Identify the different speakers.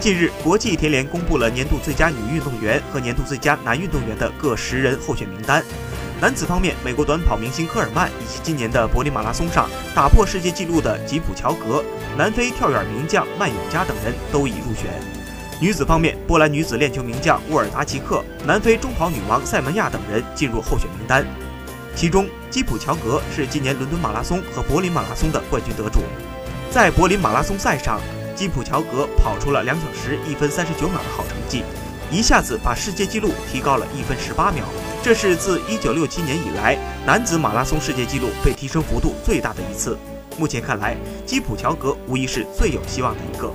Speaker 1: 近日，国际田联公布了年度最佳女运动员和年度最佳男运动员的各十人候选名单。男子方面，美国短跑明星科尔曼以及今年的柏林马拉松上打破世界纪录的吉普乔格、南非跳远名将曼永加等人都已入选。女子方面，波兰女子链球名将沃尔达奇克、南非中跑女王塞门亚等人进入候选名单。其中，吉普乔格是今年伦敦马拉松和柏林马拉松的冠军得主。在柏林马拉松赛上，基普乔格跑出了两小时一分三十九秒的好成绩，一下子把世界纪录提高了一分十八秒。这是自一九六七年以来男子马拉松世界纪录被提升幅度最大的一次。目前看来，基普乔格无疑是最有希望的一个。